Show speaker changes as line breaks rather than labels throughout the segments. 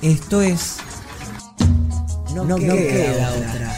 Esto es. No, no queda, queda otra.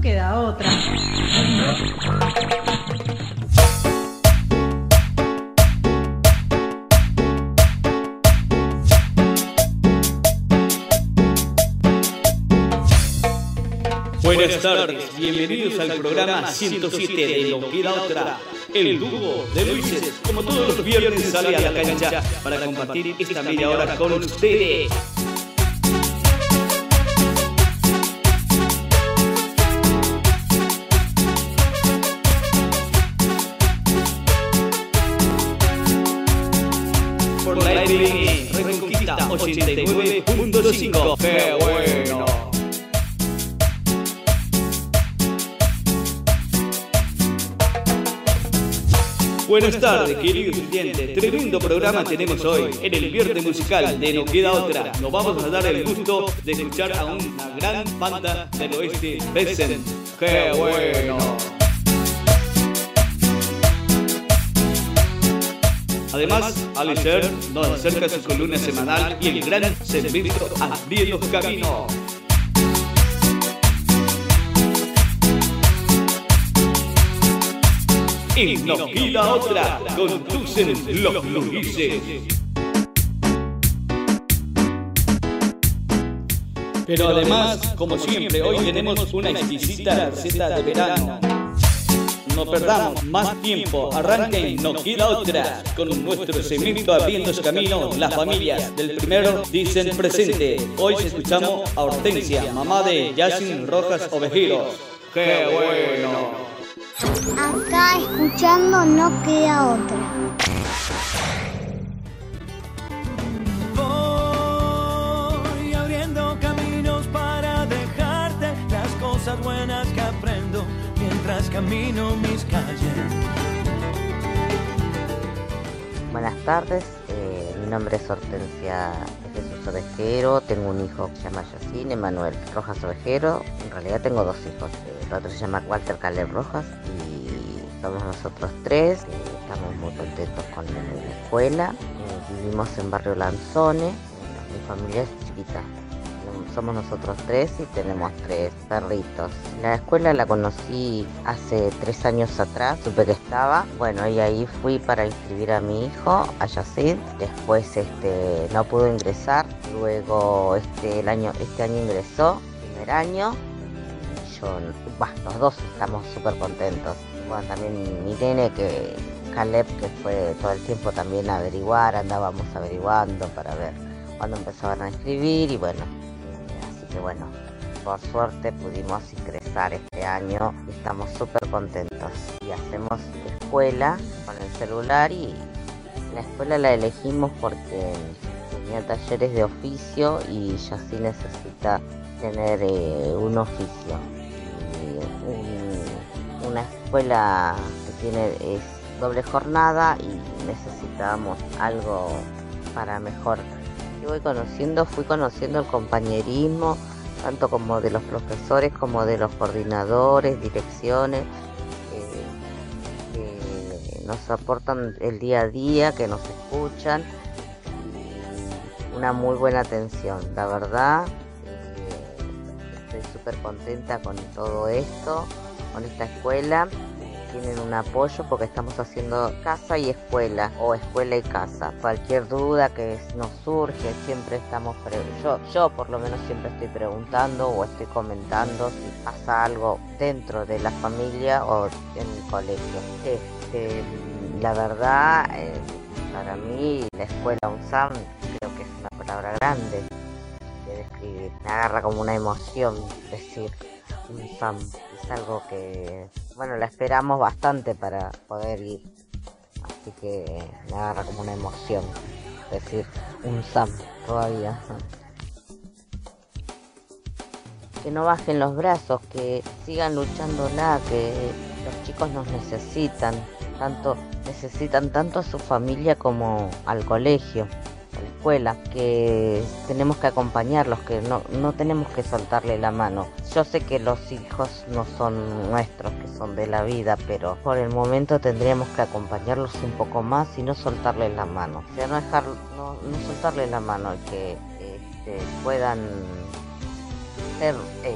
No queda otra.
Buenas tardes, bienvenidos al programa 107 de Lo Queda Otra. El dúo de Luises, como todos los viernes, sale a la cancha para compartir esta media hora con ustedes. Reconquista 89.5. ¡Qué bueno! Buenas tardes, queridos estudiantes. Tremendo programa tenemos hoy en el Viernes Musical de No Queda Otra. Nos vamos a dar el gusto de escuchar a una gran banda del oeste, Besen. ¡Qué bueno! Además, Alicer nos acerca su columna semanal y el gran segmento Abrir los Caminos. Y nos queda otra, conducen los Luises. Pero además, como siempre, hoy tenemos una exquisita receta de verano. No perdamos más tiempo, arranquen, no queda otra. Con nuestro segmento Abriendo su camino, las familias del primero dicen presente. Hoy escuchamos a Hortensia, mamá de Yacin Rojas Ovejeros. ¡Qué bueno!
Acá escuchando no queda otra.
Buenas
tardes, eh, mi nombre es Hortensia Jesús Ovejero, tengo un hijo que se llama Yacine Emanuel Rojas Ovejero, en realidad tengo dos hijos, el otro se llama Walter Caleb Rojas y somos nosotros tres, eh, estamos muy contentos con la escuela, eh, vivimos en barrio Lanzone, mi familia es chiquita, somos nosotros tres y tenemos tres perritos. La escuela la conocí hace tres años atrás, supe que estaba. Bueno, y ahí fui para inscribir a mi hijo, a Yacid. Después este, no pudo ingresar. Luego este, el año, este año ingresó, primer año. Yo, los dos estamos súper contentos. Bueno, también mi nene que Caleb, que fue todo el tiempo también averiguar, andábamos averiguando para ver cuándo empezaban a inscribir y bueno, bueno, por suerte pudimos ingresar este año y estamos súper contentos. Y hacemos escuela con el celular y la escuela la elegimos porque tenía talleres de oficio y ya sí necesita tener eh, un oficio. Una escuela que tiene es doble jornada y necesitamos algo para mejor que voy conociendo, fui conociendo el compañerismo, tanto como de los profesores como de los coordinadores, direcciones, eh, eh, nos aportan el día a día, que nos escuchan. Una muy buena atención, la verdad. eh, estoy súper contenta con todo esto, con esta escuela tienen un apoyo porque estamos haciendo casa y escuela o escuela y casa. Cualquier duda que nos surge, siempre estamos, yo, yo por lo menos siempre estoy preguntando o estoy comentando si pasa algo dentro de la familia o en el colegio. Este, la verdad, eh, para mí la escuela UNSAM creo que es una palabra grande de describir. Me agarra como una emoción decir UNSAM. Es algo que, bueno, la esperamos bastante para poder ir. Así que me agarra como una emoción decir UNSAM todavía. Que no bajen los brazos, que sigan luchándola, que los chicos nos necesitan, tanto necesitan tanto a su familia como al colegio escuela, que tenemos que acompañarlos, que no, no tenemos que soltarle la mano. Yo sé que los hijos no son nuestros, que son de la vida, pero por el momento tendríamos que acompañarlos un poco más y no soltarles la mano. O sea, no dejar, no, no soltarle la mano, y que este, puedan ser eh,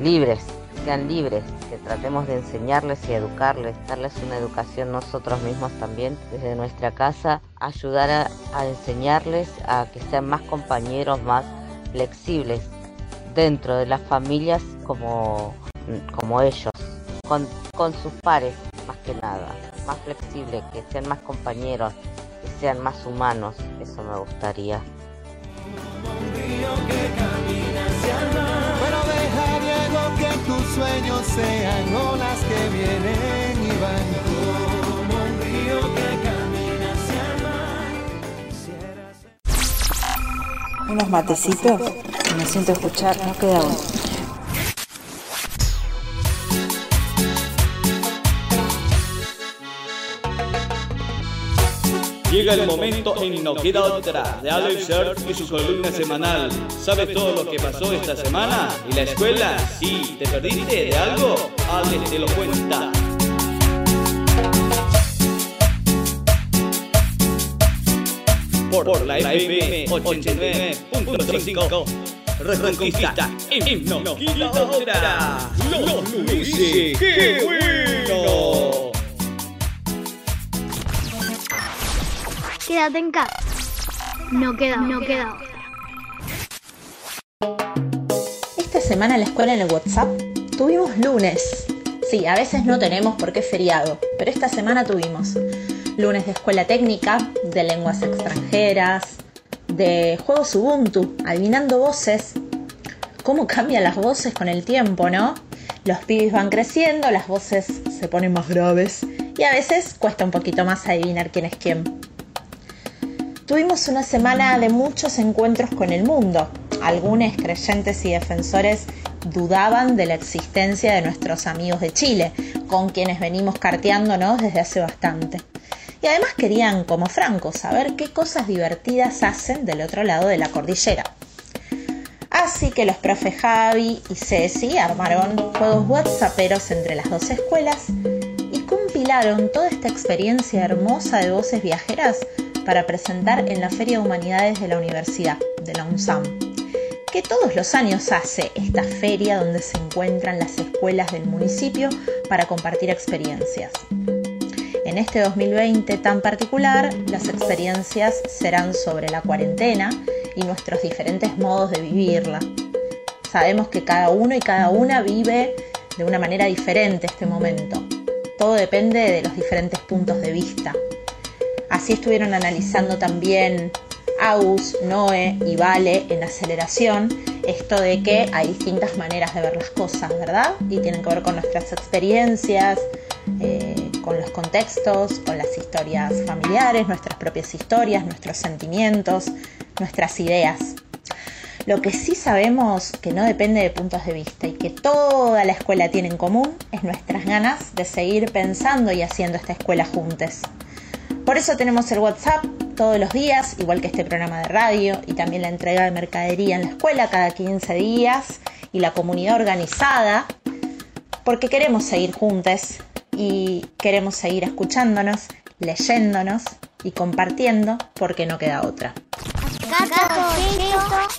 libres, sean libres, que tratemos de enseñarles y educarles, darles una educación nosotros mismos también desde nuestra casa, ayudar a, enseñarles a que sean más compañeros, más flexibles dentro de las familias como, como ellos, con, con sus pares más que nada, más flexibles, que sean más compañeros, que sean más humanos, eso me gustaría.
Pero vienen y van. Como un río que camina hacia el mar.
Unos matecitos me siento escuchar, no queda uno.
Llega el momento en No Queda Otra de Alex Surf y su columna semanal. ¿Sabes todo lo que pasó esta semana? ¿Y la escuela? Sí, ¿te perdiste de algo? Alex te lo cuenta. Por la FM 89.5 Reconquista en No Queda Otra. Los Luises, ¡qué bueno!
Quédate en casa. No queda, no queda.
Esta semana en la escuela en el WhatsApp tuvimos lunes. Sí, a veces no tenemos porque es feriado, pero esta semana tuvimos lunes de escuela técnica, de lenguas extranjeras, de juegos Ubuntu, adivinando voces. ¿Cómo cambian las voces con el tiempo, no? Los pibes van creciendo, las voces se ponen más graves y a veces cuesta un poquito más adivinar quién es quién. Tuvimos una semana de muchos encuentros con el mundo. Algunos creyentes y defensores dudaban de la existencia de nuestros amigos de Chile, con quienes venimos carteándonos desde hace bastante. Y además querían, como Franco, saber qué cosas divertidas hacen del otro lado de la cordillera. Así que los profes Javi y Ceci armaron juegos whatsapperos entre las dos escuelas y compilaron toda esta experiencia hermosa de voces viajeras para presentar en la Feria de Humanidades de la Universidad, de la UNSAM, que todos los años hace esta feria donde se encuentran las escuelas del municipio para compartir experiencias. En este 2020 tan particular, las experiencias serán sobre la cuarentena y nuestros diferentes modos de vivirla. Sabemos que cada uno y cada una vive de una manera diferente este momento. Todo depende de los diferentes puntos de vista. Así estuvieron analizando también Agus, Noé y Vale en aceleración esto de que hay distintas maneras de ver las cosas, ¿verdad? Y tienen que ver con nuestras experiencias, eh, con los contextos, con las historias familiares, nuestras propias historias, nuestros sentimientos, nuestras ideas. Lo que sí sabemos que no depende de puntos de vista y que toda la escuela tiene en común es nuestras ganas de seguir pensando y haciendo esta escuela juntos. Por eso tenemos el WhatsApp todos los días, igual que este programa de radio y también la entrega de mercadería en la escuela cada 15 días y la comunidad organizada, porque queremos seguir juntos y queremos seguir escuchándonos, leyéndonos y compartiendo porque no queda otra.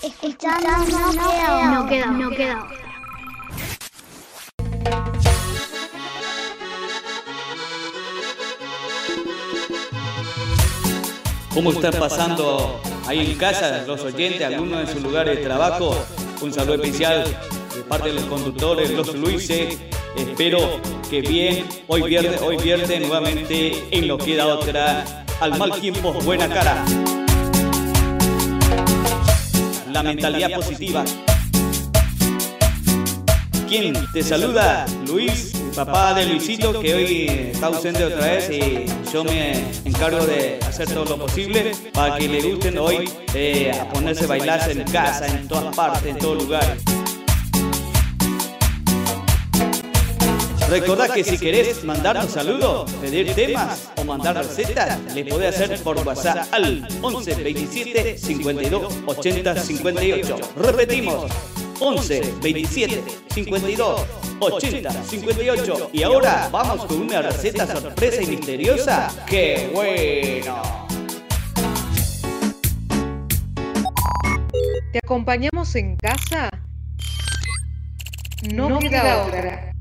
escuchando no queda
No queda, no queda.
¿Cómo están pasando ahí en casa los oyentes, algunos en sus lugares de trabajo? Un saludo especial de parte de los conductores, los Luises. Espero que bien, hoy viernes, hoy viernes nuevamente en lo queda otra. Al mal tiempo, buena cara. La mentalidad positiva. ¿Quién te saluda? Luis, papá de Luisito, que hoy está ausente otra vez y yo me encargo de hacer todo lo posible para que le gusten hoy eh, a ponerse a bailar en casa, en todas partes, en todo lugar. Recordá que si querés mandarnos saludos, pedir temas o mandar recetas, le podés hacer por WhatsApp al 11 27 52 80 58. Repetimos, 11 27 52 80 58. Y ahora vamos con una receta sorpresa y misteriosa. ¡Qué bueno!
¿Te acompañamos en casa? No, queda otra.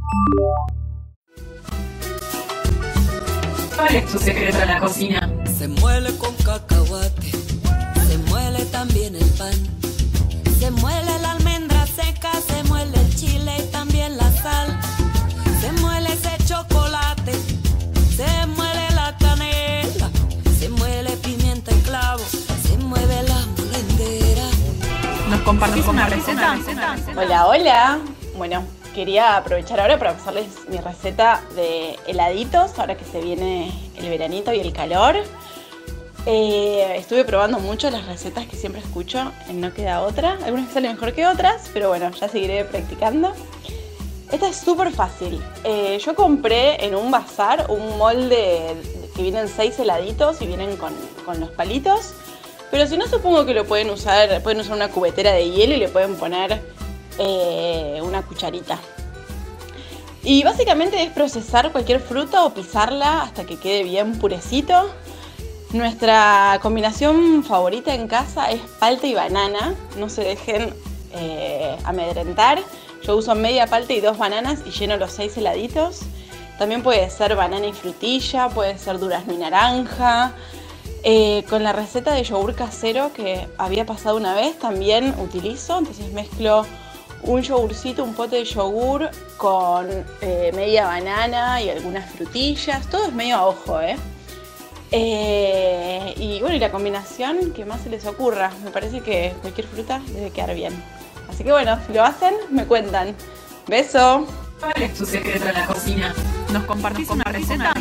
¿Cuál es tu secreto en la cocina?
Se muele con cacahuate, se muele también el pan, se muele la se muele el chile y también la sal, se muele ese chocolate, se muele la canela, se muele pimienta y clavo, se mueve la molendera.
¿Nos compartís una receta?
Hola, hola. Bueno, quería aprovechar ahora para pasarles mi receta de heladitos, ahora que se viene el veranito y el calor. Eh, estuve probando mucho las recetas que siempre escucho No Queda Otra. Algunas que salen mejor que otras, pero bueno, ya seguiré practicando. Esta es súper fácil. Eh, yo compré en un bazar un molde que vienen seis heladitos y vienen con, con los palitos. Pero si no, supongo que lo pueden usar, pueden usar una cubetera de hielo y le pueden poner eh, una cucharita. Y básicamente es procesar cualquier fruta o pisarla hasta que quede bien purecito. Nuestra combinación favorita en casa es palta y banana. No se dejen eh, amedrentar. Yo uso media palta y dos bananas y lleno los seis heladitos. También puede ser banana y frutilla, puede ser durazno y naranja. Eh, con la receta de yogur casero que había pasado una vez también utilizo. Entonces mezclo un yogurcito, un pote de yogur con eh, media banana y algunas frutillas. Todo es medio a ojo, ¿eh? Eh, y bueno, y la combinación que más se les ocurra. Me parece que cualquier fruta debe quedar bien. Así que bueno, si lo hacen, me cuentan. Beso.
¿Cuál es tu secreto en la cocina? ¿Nos compartís una receta?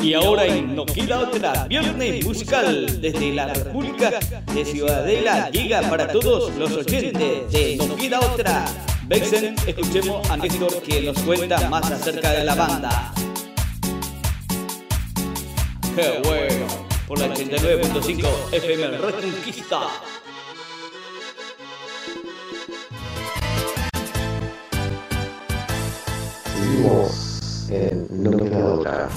Y ahora en No Queda Otra, viernes musical desde la República de Ciudadela llega para todos los oyentes de No Queda Otra. Vexen, escuchemos a Néstor que nos cuenta más acerca de la banda. ¡Qué bueno! Por la 89.5 FM Reconquista.
Seguimos en No Queda Otra.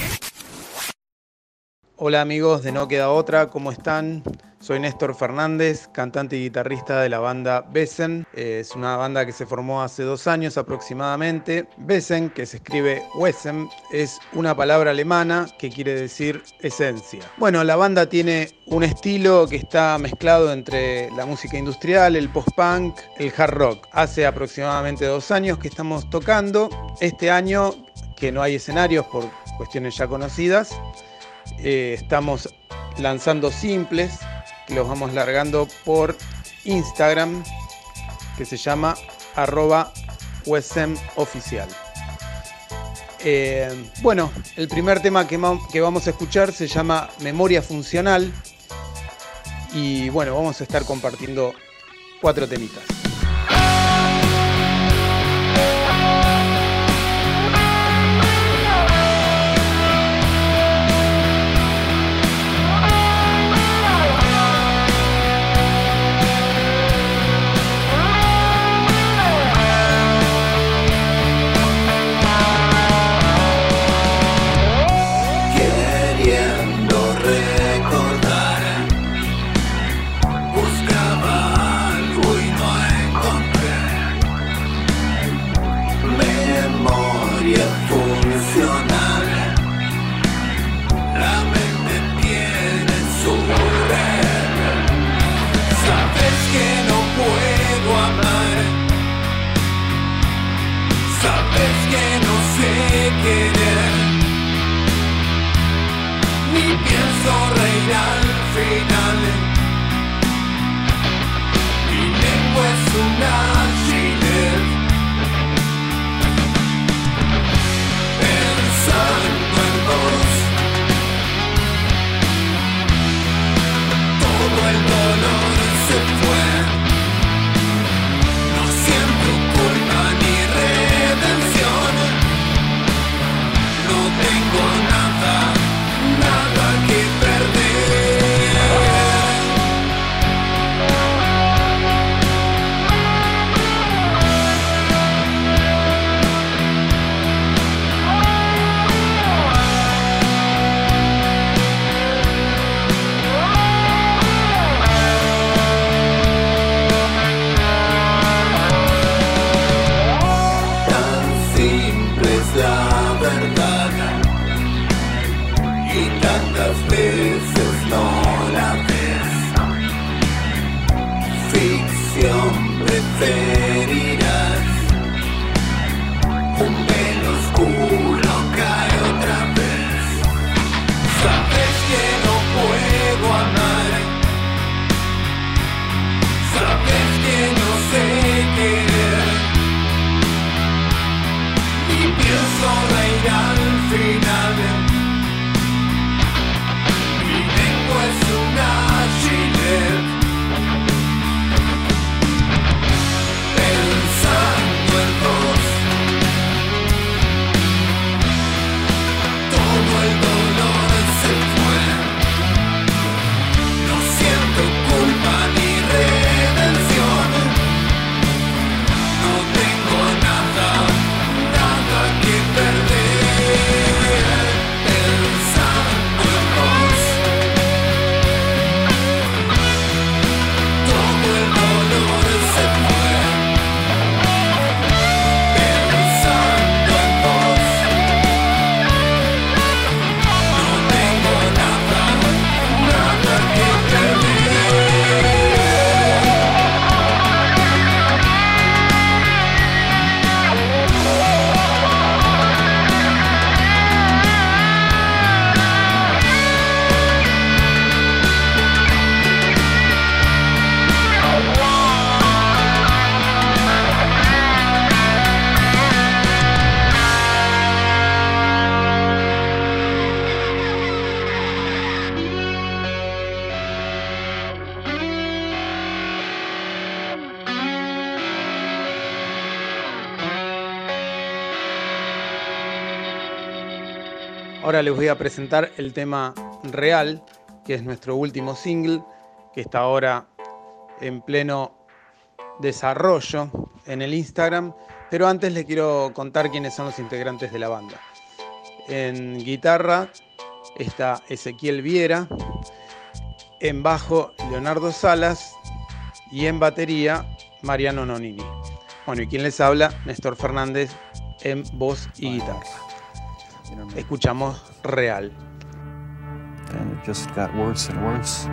Hola amigos de No Queda Otra, ¿cómo están? Soy Néstor Fernández, cantante y guitarrista de la banda Besen. Es una banda que se formó hace dos años aproximadamente. Besen, que se escribe Wesen, es una palabra alemana que quiere decir esencia. Bueno, la banda tiene un estilo que está mezclado entre la música industrial, el post-punk, el hard rock. Hace aproximadamente dos años que estamos tocando. Este año, que no hay escenarios por cuestiones ya conocidas, eh, estamos lanzando simples los vamos largando por Instagram que se llama arroba oficial. Eh, bueno, el primer tema que, que vamos a escuchar se llama Memoria Funcional y bueno, vamos a estar compartiendo cuatro temitas. Ahora les voy a presentar el tema Real, que es nuestro último single, que está ahora en pleno desarrollo en el Instagram. Pero antes les quiero contar quiénes son los integrantes de la banda. En guitarra está Ezequiel Viera, en bajo Leonardo Salas y en batería Mariano Nonini. Bueno, y quien les habla, Néstor Fernández en voz y guitarra. Escuchamos Real.
And it just got worse and worse.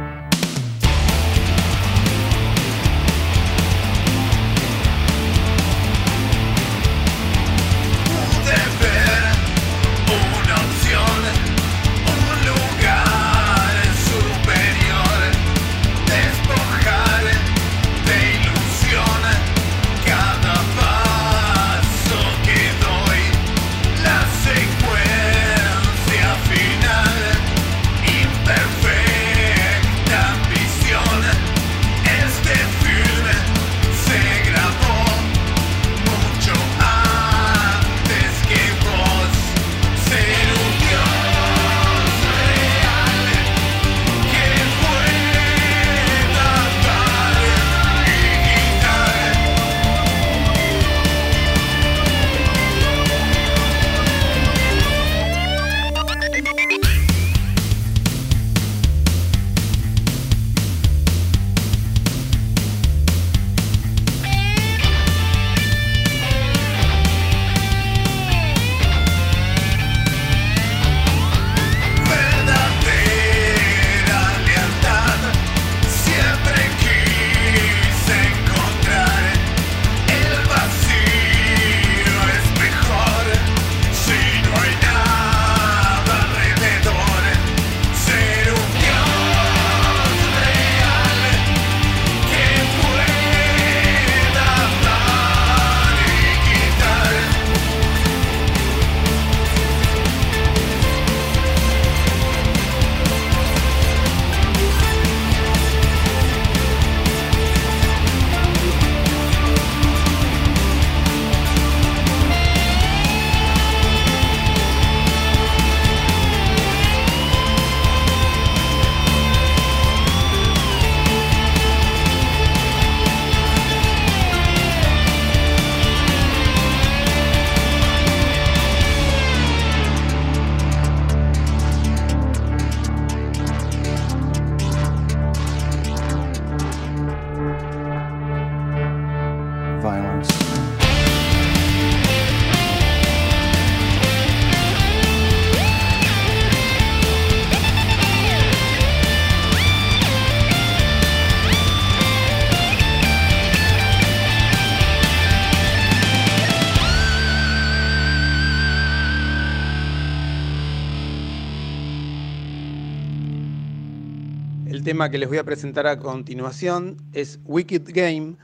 El tema que les voy a presentar a continuación es Wicked Game,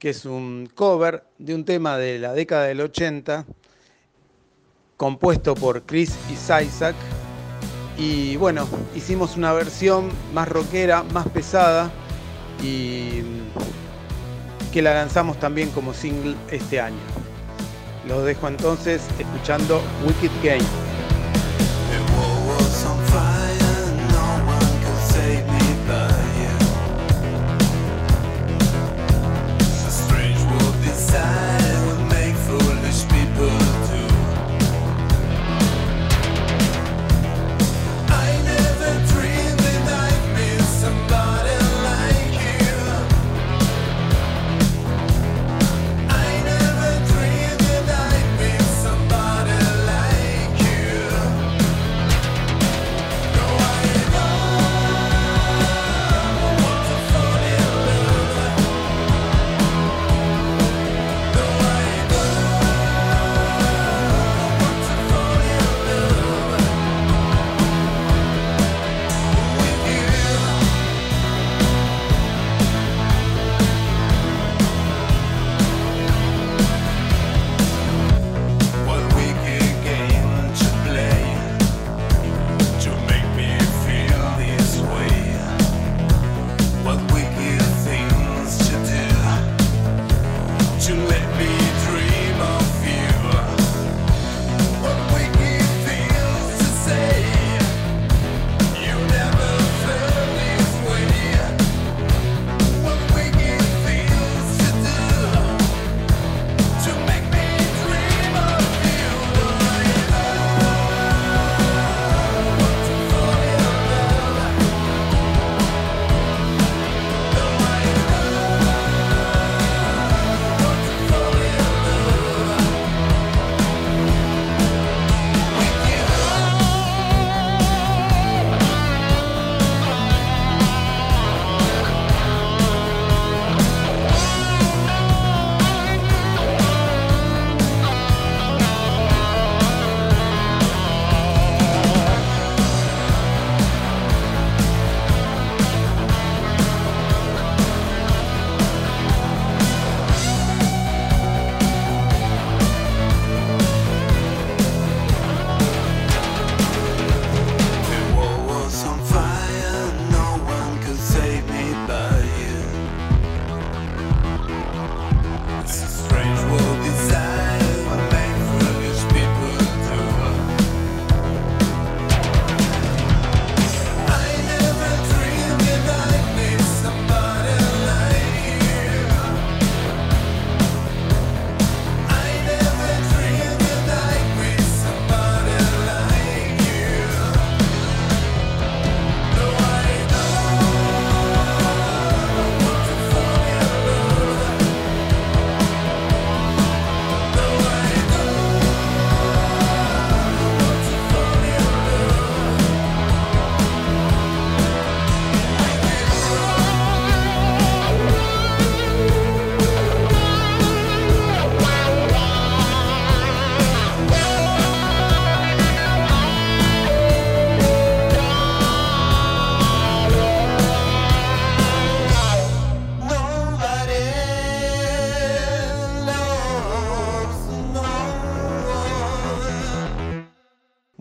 que es un cover de un tema de la década del 80, compuesto por Chris y Isaac. Y bueno, hicimos una versión más rockera, más pesada, y que la lanzamos también como single este año. Los dejo entonces escuchando Wicked Game.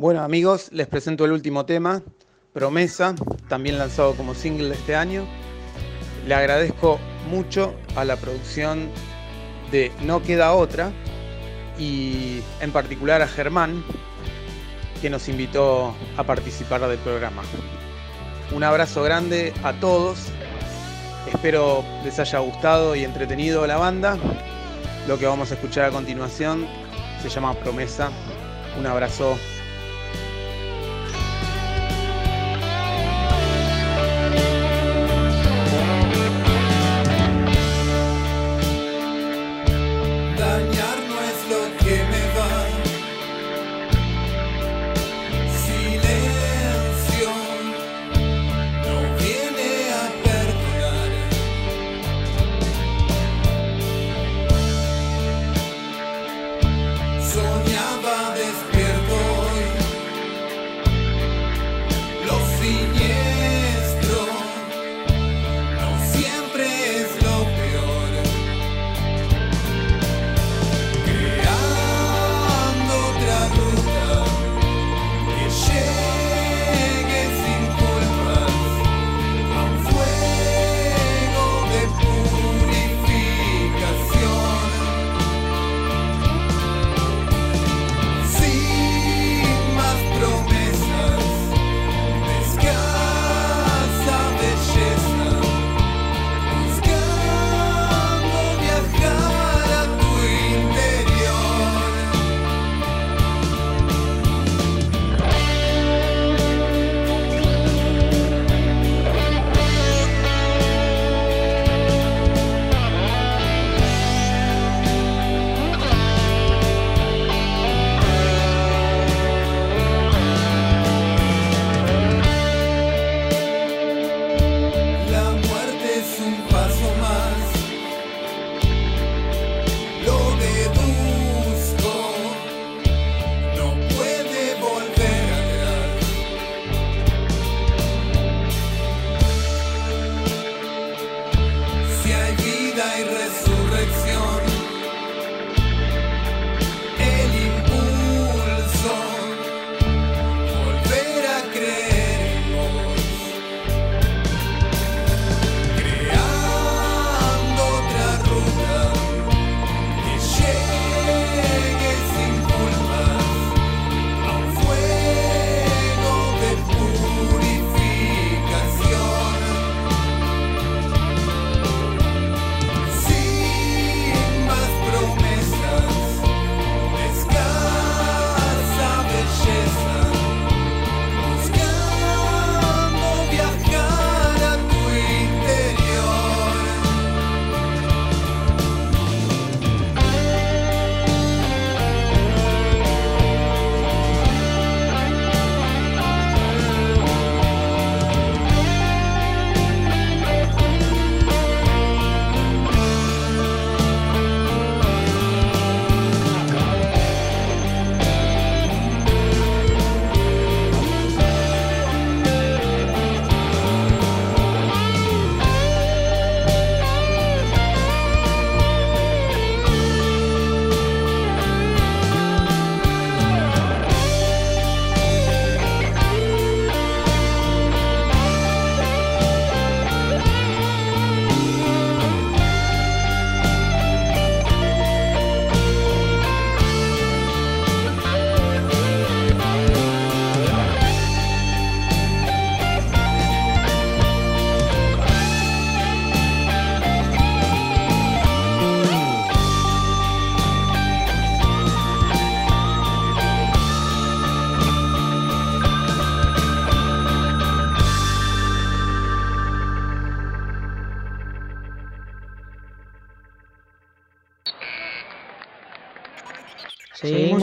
Bueno amigos, les presento el último tema, Promesa, también lanzado como single este año. Le agradezco mucho a la producción de No Queda Otra y en particular a Germán, que nos invitó a participar del programa. Un abrazo grande a todos, espero les haya gustado y entretenido la banda. Lo que vamos a escuchar a continuación se llama Promesa. Un abrazo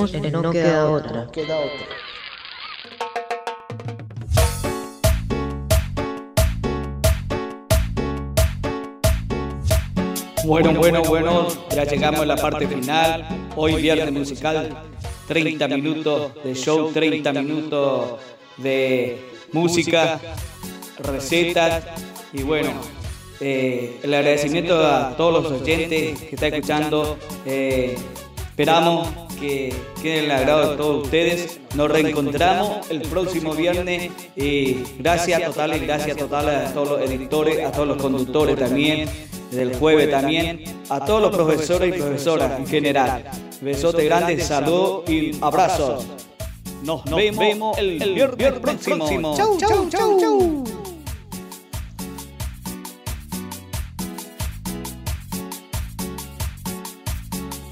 En No Queda Otra.
Bueno, bueno, bueno, ya llegamos a la parte final. Hoy viernes musical, 30 minutos de show, 30 minutos de música, recetas y bueno, eh, el agradecimiento a todos los oyentes que están escuchando. eh, esperamos que quede en el agrado de todos ustedes. Nos reencontramos el próximo viernes y gracias totales, gracias totales a todos los editores, a todos los conductores también, del jueves también, a todos los profesores y profesoras en general. Besote grande, saludos y abrazos. Nos, vemos, el, viernes, próximo.
Chau, chau, chau, chau.